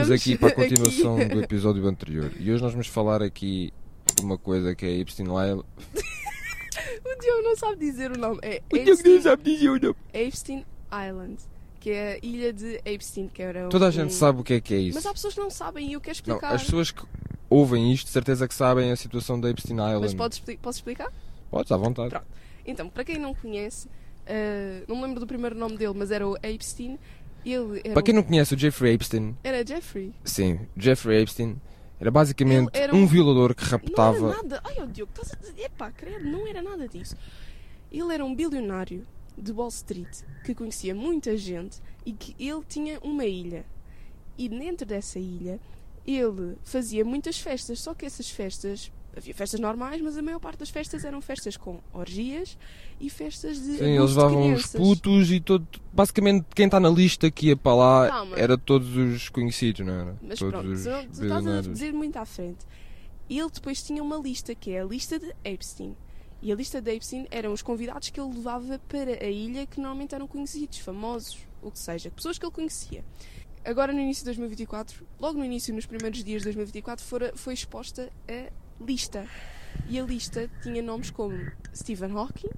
Voltamos aqui para a aqui. continuação do episódio anterior. E hoje nós vamos falar aqui de uma coisa que é Epstein Island. O Diogo não sabe dizer o nome. É O Diogo não sabe dizer o nome. Epstein Island, que é a ilha de Epstein, que era Toda a um- gente sabe o que é que é isso. Mas há pessoas que não sabem e eu quero Não, explicar. as pessoas que ouvem isto, de certeza que sabem a situação da Epstein Island. Mas podes, posso explicar? Podes, à vontade. Pronto. Então, para quem não conhece, eh, não me lembro do primeiro nome dele, mas era o Epstein. Ele Para quem não conhece o Jeffrey Epstein, era Jeffrey. sim, Jeffrey Epstein era basicamente era um um- violador que Não raptava. era nada. Ai, oh Diogo, estás a dizer. Epá, credo, não era nada disso. Ele era um bilionário de Wall Street que conhecia muita gente e que ele tinha uma ilha. E dentro dessa ilha ele fazia muitas festas, só que essas festas. Havia festas normais, mas a maior parte das festas eram festas com orgias e festas de. Sim, eles levavam os putos e todo. Basicamente, quem está na lista que ia para lá Calma. era todos os conhecidos, não era? Mas todos pronto, os tu, estás a dizer muito à frente. Ele depois tinha uma lista, que é a lista de Epstein. E a lista de Epstein eram os convidados que ele levava para a ilha, que normalmente eram conhecidos, famosos, o que seja, pessoas que ele conhecia. Agora, no início de 2024, logo no início, nos primeiros dias de 2024, fora, foi exposta a lista. E a lista tinha nomes como Stephen Hawking,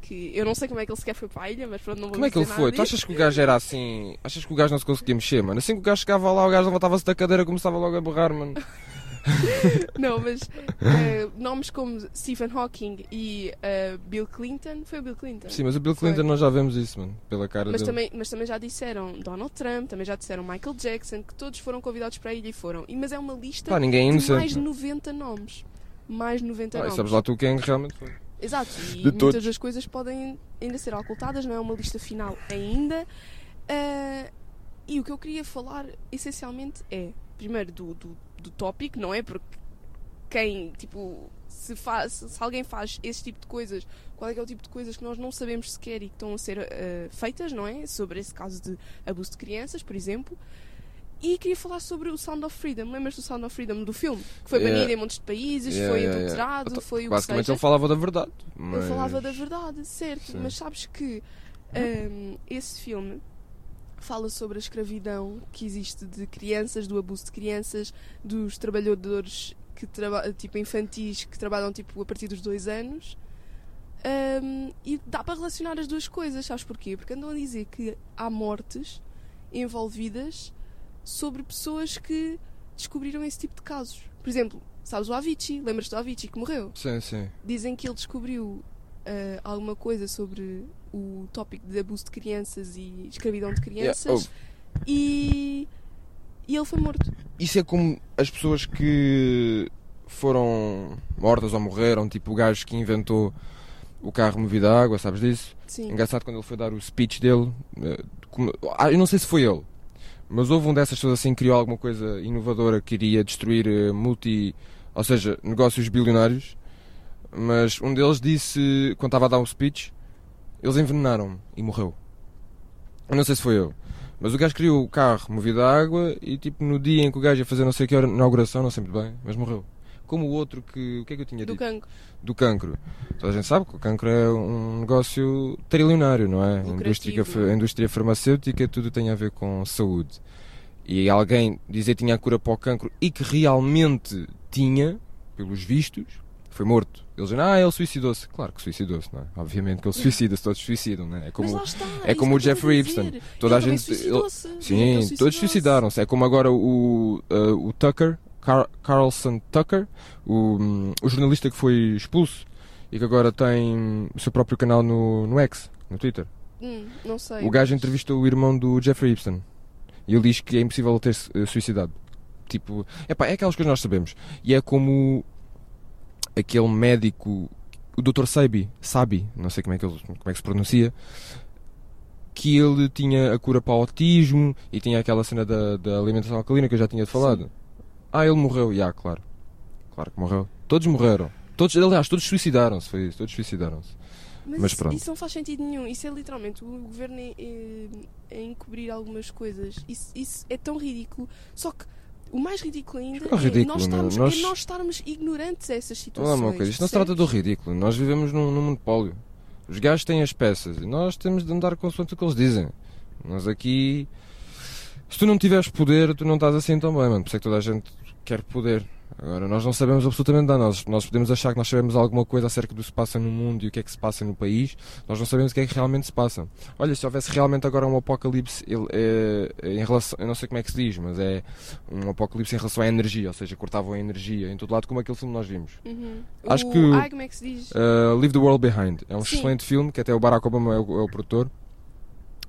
que eu não sei como é que ele sequer foi para a ilha, mas pronto, não vou Como é que ele foi? Tu achas que o gajo era assim? Achas que o gajo não se conseguia mexer, mano? Assim que o gajo chegava lá, o gajo levantava-se da cadeira e começava logo a berrar, mano. Não, mas eh, nomes como Stephen Hawking e eh, Bill Clinton, foi o Bill Clinton. Sim, mas o Bill Foi. Clinton nós já vemos isso, mano. Pela cara Mas dele. também, mas também já disseram Donald Trump, também já disseram Michael Jackson, que todos foram convidados para a ilha e foram. E, mas é uma lista Pá, ninguém é de mais inocente. de mano. 90 nomes. Mais de 90 Ah, nomes. sabes lá tu quem realmente foi. Exato, e De muitas todos. das coisas podem ainda ser ocultadas, não é uma lista final ainda. Ah, e o que eu queria falar essencialmente é, primeiro, do, do, do tópico, não é? Porque quem, tipo, se, faz, se alguém faz esse tipo de coisas, qual é que é o tipo de coisas que nós não sabemos sequer e que estão a ser ah, feitas, não é? Sobre esse caso de abuso de crianças, por exemplo. E queria falar sobre o Sound of Freedom. Lembras do Sound of Freedom do filme? Que foi Yeah. banido em montes de países, Yeah, foi yeah, yeah. adulterado, Então, foi o que Basicamente ele falava da verdade. Mas... Ele falava da verdade, certo. Sim. Mas sabes que hum, esse filme fala sobre a escravidão que existe de crianças, do abuso de crianças, dos trabalhadores que traba tipo infantis que trabalham tipo a partir dos dois anos. Hum, e dá para relacionar as duas coisas, sabes porquê? Porque andam a dizer que há mortes envolvidas sobre pessoas que descobriram esse tipo de casos. Por exemplo, sabes o Avicii? Lembras-te do Avicii que morreu? Sim, sim. dizem que ele descobriu ah, alguma coisa sobre o tópico de abuso de crianças e escravidão de crianças Yeah, oh. e, e ele foi morto. Isso é como as pessoas que foram mortas ou morreram, tipo o gajo que inventou o carro movido a água, sabes disso? Sim. Engraçado quando ele foi dar o speech dele. eh, como- ah, eu não sei se foi ele, mas houve um dessas pessoas assim que criou alguma coisa inovadora que iria destruir eh, multi. ou seja, negócios bilionários. Mas um deles disse, quando estava a dar um speech, eles envenenaram-me e morreu. Eu não sei se foi eu. Mas o gajo criou o carro movido a água e tipo no dia em que o gajo ia fazer não sei que hora inauguração, não sei muito bem, mas morreu. Como o outro que. O que é que eu tinha Do dito? cancro. do cancro. Toda a gente sabe que o cancro é um negócio trilionário, não é? Indústria, Lucrativo. a indústria farmacêutica tudo tem a ver com saúde. E alguém dizer que tinha a cura para o cancro e que realmente tinha, pelos vistos, foi morto. Eles dizem, ah, ele suicidou-se. Claro que suicidou-se, não é? Obviamente que ele suicida-se, todos suicidam, não é? É como, está, é como o Jeffrey. Epstein. Toda Ele a gente- que Sim, ele todos suicidaram-se. É como agora o, uh, o Tucker, Car Carlson Tucker, o, hum, o jornalista que foi expulso e que agora tem o seu próprio canal no, no X, no Twitter. Hum, não sei. O gajo entrevistou o irmão do Jeffrey Epstein e ele diz que é impossível ele ter eh, suicidado. Tipo, epá, é aquelas coisas que nós sabemos. E é como aquele médico, o Dr. Sabi, Sabi, não sei como é que, ele, como é que se pronuncia, que ele tinha a cura para o autismo e tinha aquela cena da, da alimentação alcalina que eu já tinha falado. Ah, ele morreu, já, claro. Claro que morreu. Todos morreram. Todos, aliás, todos suicidaram-se, foi isso, todos suicidaram-se. Mas, Mas pronto. isso não faz sentido nenhum. Isso é literalmente o governo a, a- a encobrir algumas coisas. Isso, isso é tão ridículo. Só que o mais ridículo ainda É ridículo, nós, estarmos, nós- é nós estarmos ignorantes a essas situações. uma coisa, isto não se trata do ridículo. Nós vivemos num, num monopólio. Os gajos têm as peças e nós temos de andar consoante o que eles dizem. Nós aqui Se tu não tiveres poder, tu não estás assim tão bem, mano. Por isso é que toda a gente quer poder. Agora, nós não sabemos absolutamente nada. Nós, nós podemos achar que nós sabemos alguma coisa acerca do que se passa no mundo e o que é que se passa no país. Nós não sabemos o que é que realmente se passa. Olha, se houvesse realmente agora um apocalipse ele, é, em relação. Eu não sei como é que se diz, mas é um apocalipse em relação à energia. Ou seja, cortavam a energia em todo lado, como aquele filme que nós vimos. Uhum. Acho o... que- Ai, como é que se diz? Uh, Leave the World Behind. É um Sim. excelente filme que até o Barack Obama é o, é o produtor.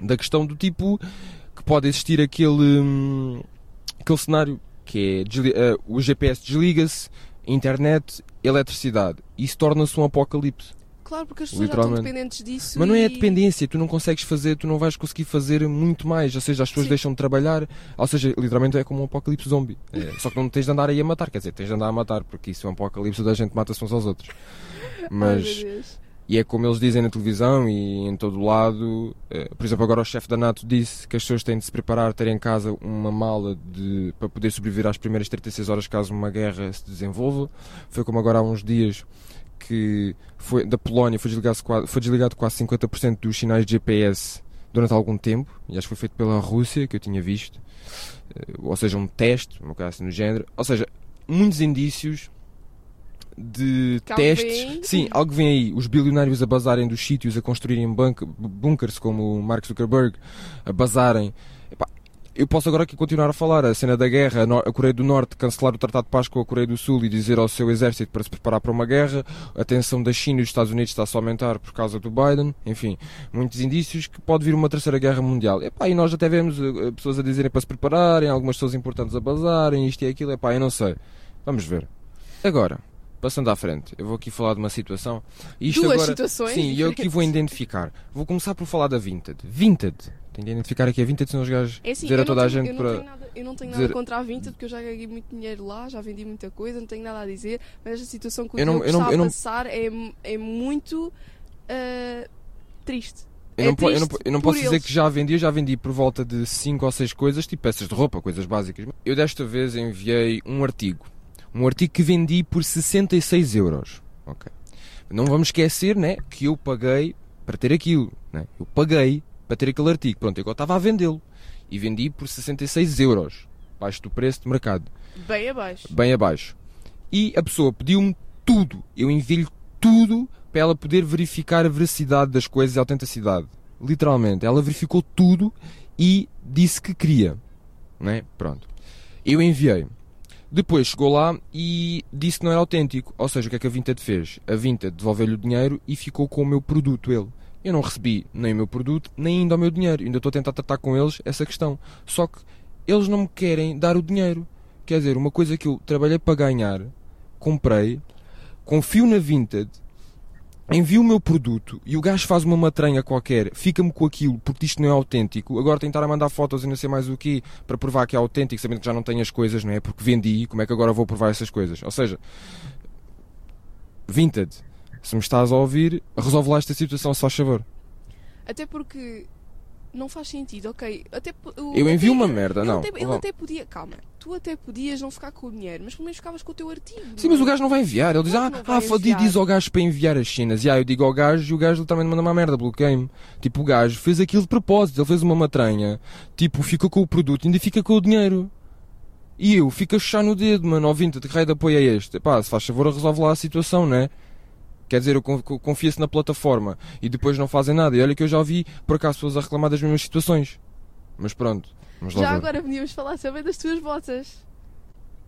Da questão do tipo que pode existir aquele, hum, aquele cenário que é uh, o GPS desliga-se, internet, eletricidade. Isso torna-se um apocalipse. Claro, porque as pessoas já estão dependentes disso. Mas não é a e- dependência, tu não consegues fazer, tu não vais conseguir fazer muito mais. Ou seja, as pessoas Sim. deixam de trabalhar, ou seja, literalmente é como um apocalipse zombie. É, só que não tens de andar aí a matar, quer dizer, tens de andar a matar, porque isso é um apocalipse da gente mata-se uns aos outros. Ai, Mas. Deus. E é como eles dizem na televisão e em todo lado. eh, Por exemplo, agora o chefe da NATO disse que as pessoas têm de se preparar, ter em casa uma mala de, para poder sobreviver às primeiras 36 horas caso uma guerra se desenvolva. Foi como agora há uns dias que foi, da Polónia foi desligado, quase- foi desligado quase 50% dos sinais de GPS durante algum tempo. E acho que foi feito pela Rússia, que eu tinha visto. Eh, Ou seja, um teste, uma coisa assim no género. Ou seja, muitos indícios de Que testes. vem. Sim, algo vem aí. Os bilionários a bazarem dos sítios, a construírem bunker, bunkers como o Mark Zuckerberg, a bazarem. Epá, eu posso agora aqui continuar a falar. A cena da guerra, a Coreia do Norte cancelar o Tratado de Paz com a Coreia do Sul e dizer ao seu exército para se preparar para uma guerra. A tensão da China e dos Estados Unidos está-se a aumentar por causa do Biden. Enfim, muitos indícios que pode vir uma terceira guerra mundial. Epá, e nós até vemos eh, eh, pessoas a dizerem para se prepararem, algumas pessoas importantes a bazarem, isto e aquilo. Epá, eu não sei. Vamos ver. Agora, passando à frente, eu vou aqui falar de uma situação. Isto Duas agora, situações. Sim, e eu aqui vou identificar. Vou começar por falar da Vinted. Vinted. Tem de identificar aqui a Vinted, senão os gajos É assim, dizer a toda a tenho- gente eu para. Tenho nada, eu não tenho dizer- nada contra a Vinted porque eu já ganhei muito dinheiro lá, já vendi muita coisa, não tenho nada a dizer, mas esta situação que o Eu não- eu não- está eu não- a passar é, é muito ah, triste. Eu É não, eu não, eu não posso dizer eles. que já vendi, eu já vendi por volta de 5 ou 6 coisas, tipo peças de roupa, coisas básicas. Eu desta vez enviei um artigo. Um artigo que vendi por 66 euros. Ok. Não vamos esquecer, né, que eu paguei para ter aquilo, né? Eu paguei para ter aquele artigo. Pronto, eu estava a vendê-lo. E vendi por 66 euros. Abaixo do preço de mercado. Bem abaixo. bem abaixo. E a pessoa pediu-me tudo. Eu enviei-lhe tudo para ela poder verificar a veracidade das coisas e a autenticidade. Literalmente. Ela verificou tudo e disse que queria. Não é? Pronto. Eu enviei. Depois chegou lá e disse que não era autêntico. Ou seja, o que é que a Vinted fez? A Vinted devolveu-lhe o dinheiro e ficou com o meu produto, ele. Eu não recebi nem o meu produto, nem ainda o meu dinheiro. Ainda estou a tentar tratar com eles essa questão. Só que eles não me querem dar o dinheiro. Quer dizer, uma coisa que eu trabalhei para ganhar, comprei, confio na Vinted, envio o meu produto e o gajo faz uma matranha qualquer, fica-me com aquilo porque isto não é autêntico. Agora tentar a mandar fotos e não sei mais o quê para provar que é autêntico, sabendo que já não tenho as coisas, não é? Porque vendi, como é que agora vou provar essas coisas? Ou seja, Vinted, se me estás a ouvir, resolve lá esta situação, se faz favor. Até porque não faz sentido, ok? Até, o- Eu envio até- uma merda, não. Até, ele até podia, calma, tu até podias não ficar com o dinheiro, mas pelo menos ficavas com o teu artigo. Sim, mas é? o gajo não vai enviar. Ele diz, ah, ah enviar. diz ao gajo para enviar as cenas. E aí eu digo ao gajo e o gajo literalmente manda uma merda, bloqueia-me. Tipo, o gajo fez aquilo de propósito, ele fez uma matranha. Tipo, fica com o produto, ainda fica com o dinheiro. E eu fico a chuchar no dedo, mano, 20, de que raio de apoio é este? Pá, se faz favor, resolve lá a situação, né? Quer dizer, eu con- con- confio-se na plataforma e depois não fazem nada. E olha que eu já ouvi, por acaso, pessoas a reclamar das mesmas situações. Mas pronto, Já agora podíamos falar também das tuas botas.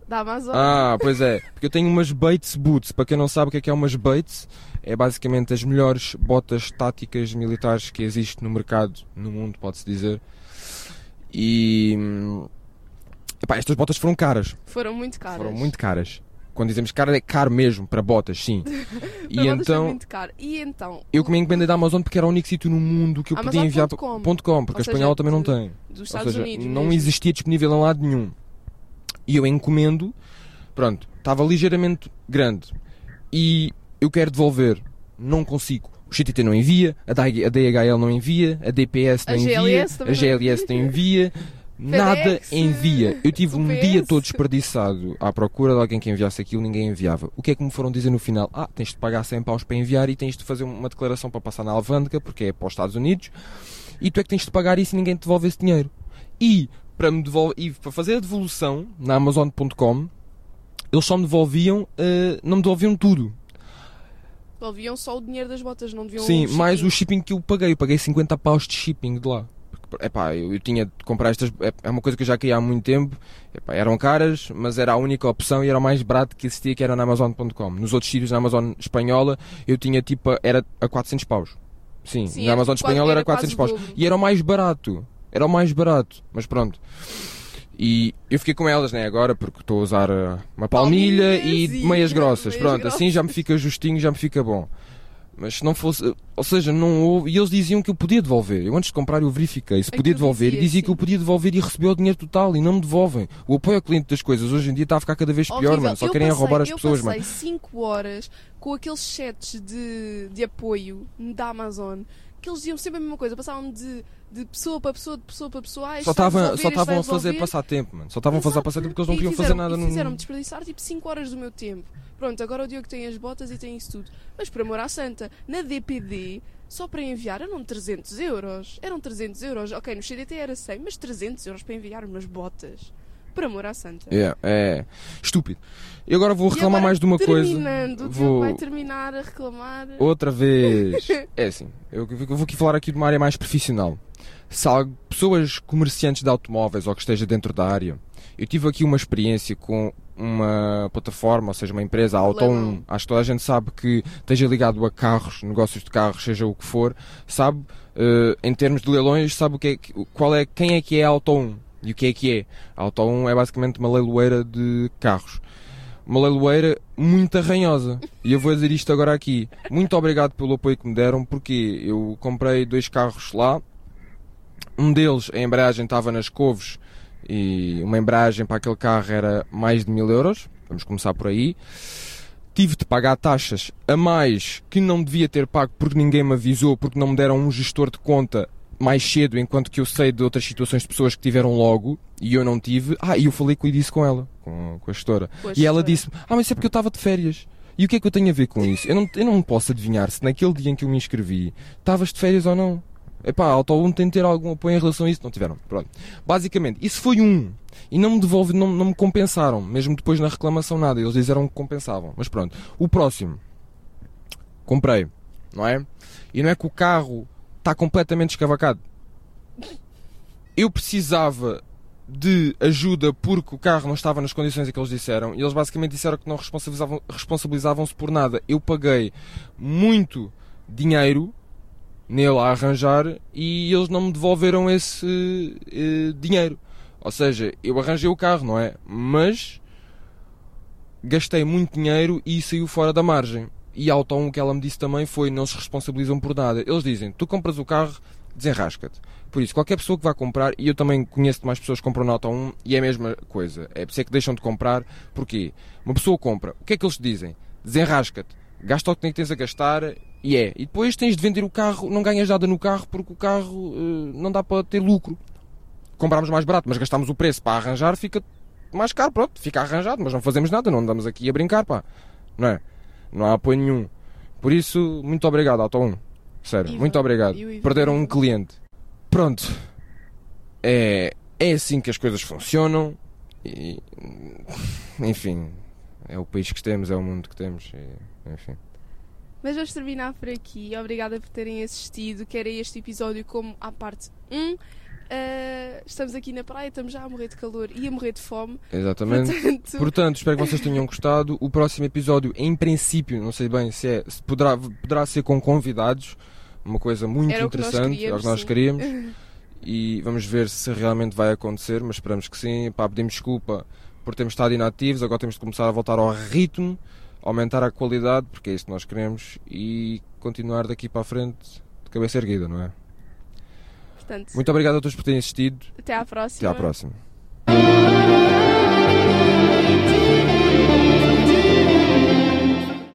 Da Amazon. Ah, pois é, porque eu tenho umas Bates Boots. Para quem não sabe o que é que é umas Bates, é basicamente as melhores botas táticas militares que existe no mercado, no mundo, pode-se dizer. E. hum, Epá, estas botas foram caras. Foram muito caras. Foram muito caras. Quando dizemos caro, é caro mesmo, para botas, sim. e botas foi então. muito caro. E então, Eu que me encomendei da Amazon porque era o único sítio no mundo que eu podia enviar. Amazon.com. Ponto .com, porque a espanhola também não tem. dos Estados seja, Unidos não mesmo. existia disponível em lado nenhum. E eu encomendo, pronto, estava ligeiramente grande. E eu quero devolver, não consigo. O XTT não envia, a DH a DHL não envia, a DPS não A envia, GLS a GLS não envia. Nada FedEx, envia. Eu tive um dia todo desperdiçado à procura de alguém que enviasse aquilo, ninguém enviava. O que é que me foram dizer no final? Ah, tens de pagar 100 paus para enviar e tens de fazer uma declaração para passar na alfândega, porque é para os Estados Unidos, e tu é que tens de pagar isso e ninguém te devolve esse dinheiro. E para me devolver e para fazer a devolução na Amazon.com, eles só me devolviam, eh, não me devolviam tudo. Devolviam só o dinheiro das botas, não deviam Sim, mais o shipping. shipping que eu paguei. Eu paguei 50 paus de shipping de lá. Epá, eu, eu tinha de comprar estas. É é uma coisa que eu já queria há muito tempo. Epá, eram caras, mas era a única opção e era o mais barato que existia, que era na Amazon.com. Nos outros sítios, na Amazon espanhola, eu tinha tipo. a- Era a 400 paus. Sim, Sim, na Amazon quase- espanhola era, era quase 400 o paus. dobro. E era o mais barato. Era o mais barato. Mas pronto. E eu fiquei com elas, né, agora, porque estou a usar uh, uma palmilha Palmilhas e e meias grossas. meias Pronto, grossas. assim já me fica justinho, já me fica bom. Mas se não fosse. Ou seja, não houve. E eles diziam que eu podia devolver. Eu antes de comprar eu verifiquei se podia Aquilo devolver dizia, e dizia que sim. eu podia devolver e receber o dinheiro total e não me devolvem. O apoio ao cliente das coisas hoje em dia está a ficar cada vez pior, Horrível. mano. Só Eu querem é passei- roubar as pessoas, Eu mano. passei 5 horas com aqueles chats de, de apoio da Amazon que eles diziam sempre a mesma coisa. Passavam de, de pessoa para pessoa, de pessoa para pessoa. Ah, Só estavam a fazer passar tempo, mano. Só estavam a fazer passar tempo porque eles não podiam fazer nada e fizeram-me desperdiçar tipo 5 horas do meu tempo. Pronto, agora o Diogo tem as botas e tem isso tudo. Mas por amor à santa, na DPD, só para enviar eram 300 euros. Eram 300 euros. Ok, no CDT era 100, mas 300 euros para enviar umas botas. Por amor à santa. É, é. Estúpido. E agora vou reclamar agora, mais de uma coisa. Vou. vai terminar a reclamar. Outra vez. É assim, eu vou aqui falar aqui de uma área mais profissional. Se há pessoas comerciantes de automóveis ou que esteja dentro da área, eu tive aqui uma experiência com uma plataforma, ou seja, uma empresa, a Auto1. Leilão. Acho que toda a gente sabe que esteja ligado a carros, negócios de carros, seja o que for, sabe, eh, em termos de leilões, sabe o que é, qual é, quem é que é a Auto1 e o que é que é. A Auto1 é basicamente uma leiloeira de carros uma leiloeira muito arranhosa. E eu vou dizer isto agora aqui. Muito obrigado pelo apoio que me deram, porque eu comprei dois carros lá. Um deles, a embreagem estava nas couves e uma embreagem para aquele carro era mais de mil euros. Vamos começar por aí. Tive de pagar taxas a mais que não devia ter pago porque ninguém me avisou, porque não me deram um gestor de conta mais cedo, enquanto que eu sei de outras situações de pessoas que tiveram logo e eu não tive. Ah, e eu falei com isso com ela, com, com a gestora. E ela disse-me: Ah, mas isso é porque eu estava de férias. E o que é que eu tenho a ver com isso? Eu não, eu não posso adivinhar se naquele dia em que eu me inscrevi estavas de férias ou não. Epá, a Auto1 tem de ter algum apoio em relação a isso. Não tiveram. Pronto. Basicamente, isso foi um. E não me devolve, não, não me compensaram. Mesmo depois na reclamação nada. Eles disseram que compensavam. Mas pronto. O próximo. Comprei. Não é? E não é que o carro está completamente escavacado. Eu precisava de ajuda porque o carro não estava nas condições em que eles disseram e eles basicamente disseram que não responsabilizavam- responsabilizavam-se por nada. Eu paguei muito dinheiro nele a arranjar e eles não me devolveram esse eh, dinheiro. Ou seja, eu arranjei o carro, não é? Mas gastei muito dinheiro e saiu fora da margem. E a Auto1 o que ela me disse também foi não se responsabilizam por nada. Eles dizem, tu compras o carro, desenrasca-te. Por isso, qualquer pessoa que vá comprar, e eu também conheço mais pessoas que compram Auto 1 e é a mesma coisa. É por isso é que deixam de comprar. Porquê? Uma pessoa compra, o que é que eles te dizem? Desenrasca-te. Gasta o que tens a gastar e é. E depois tens de vender o carro, não ganhas nada no carro porque o carro eh, não dá para ter lucro. Comprámos mais barato, mas gastámos o preço para arranjar, fica mais caro, pronto, fica arranjado, mas não fazemos nada, não andamos aqui a brincar, pá. Não é? Não há apoio nenhum. Por isso, muito obrigado, Auto 1. Sério, IVA. muito obrigado. Perderam um cliente. Pronto. É, é assim que as coisas funcionam. E, enfim, é o país que temos, é o mundo que temos. e, enfim. Mas vamos terminar por aqui. Obrigada por terem assistido, quer a este episódio como à parte 1. Uh, estamos aqui na praia, estamos já a morrer de calor e a morrer de fome. Exatamente. Portanto, Portanto, espero que vocês tenham gostado. O próximo episódio, em princípio, não sei bem se é, se poderá, poderá ser com convidados, uma coisa muito Era interessante, é o que nós queríamos. E vamos ver se realmente vai acontecer, mas esperamos que sim. Pá, pedimos desculpa por termos estado inativos, agora temos de começar a voltar ao ritmo, aumentar a qualidade, porque é isso que nós queremos, e continuar daqui para a frente de cabeça erguida, não é? Portanto, Muito obrigado a todos por terem assistido. até à próxima. Até à próxima.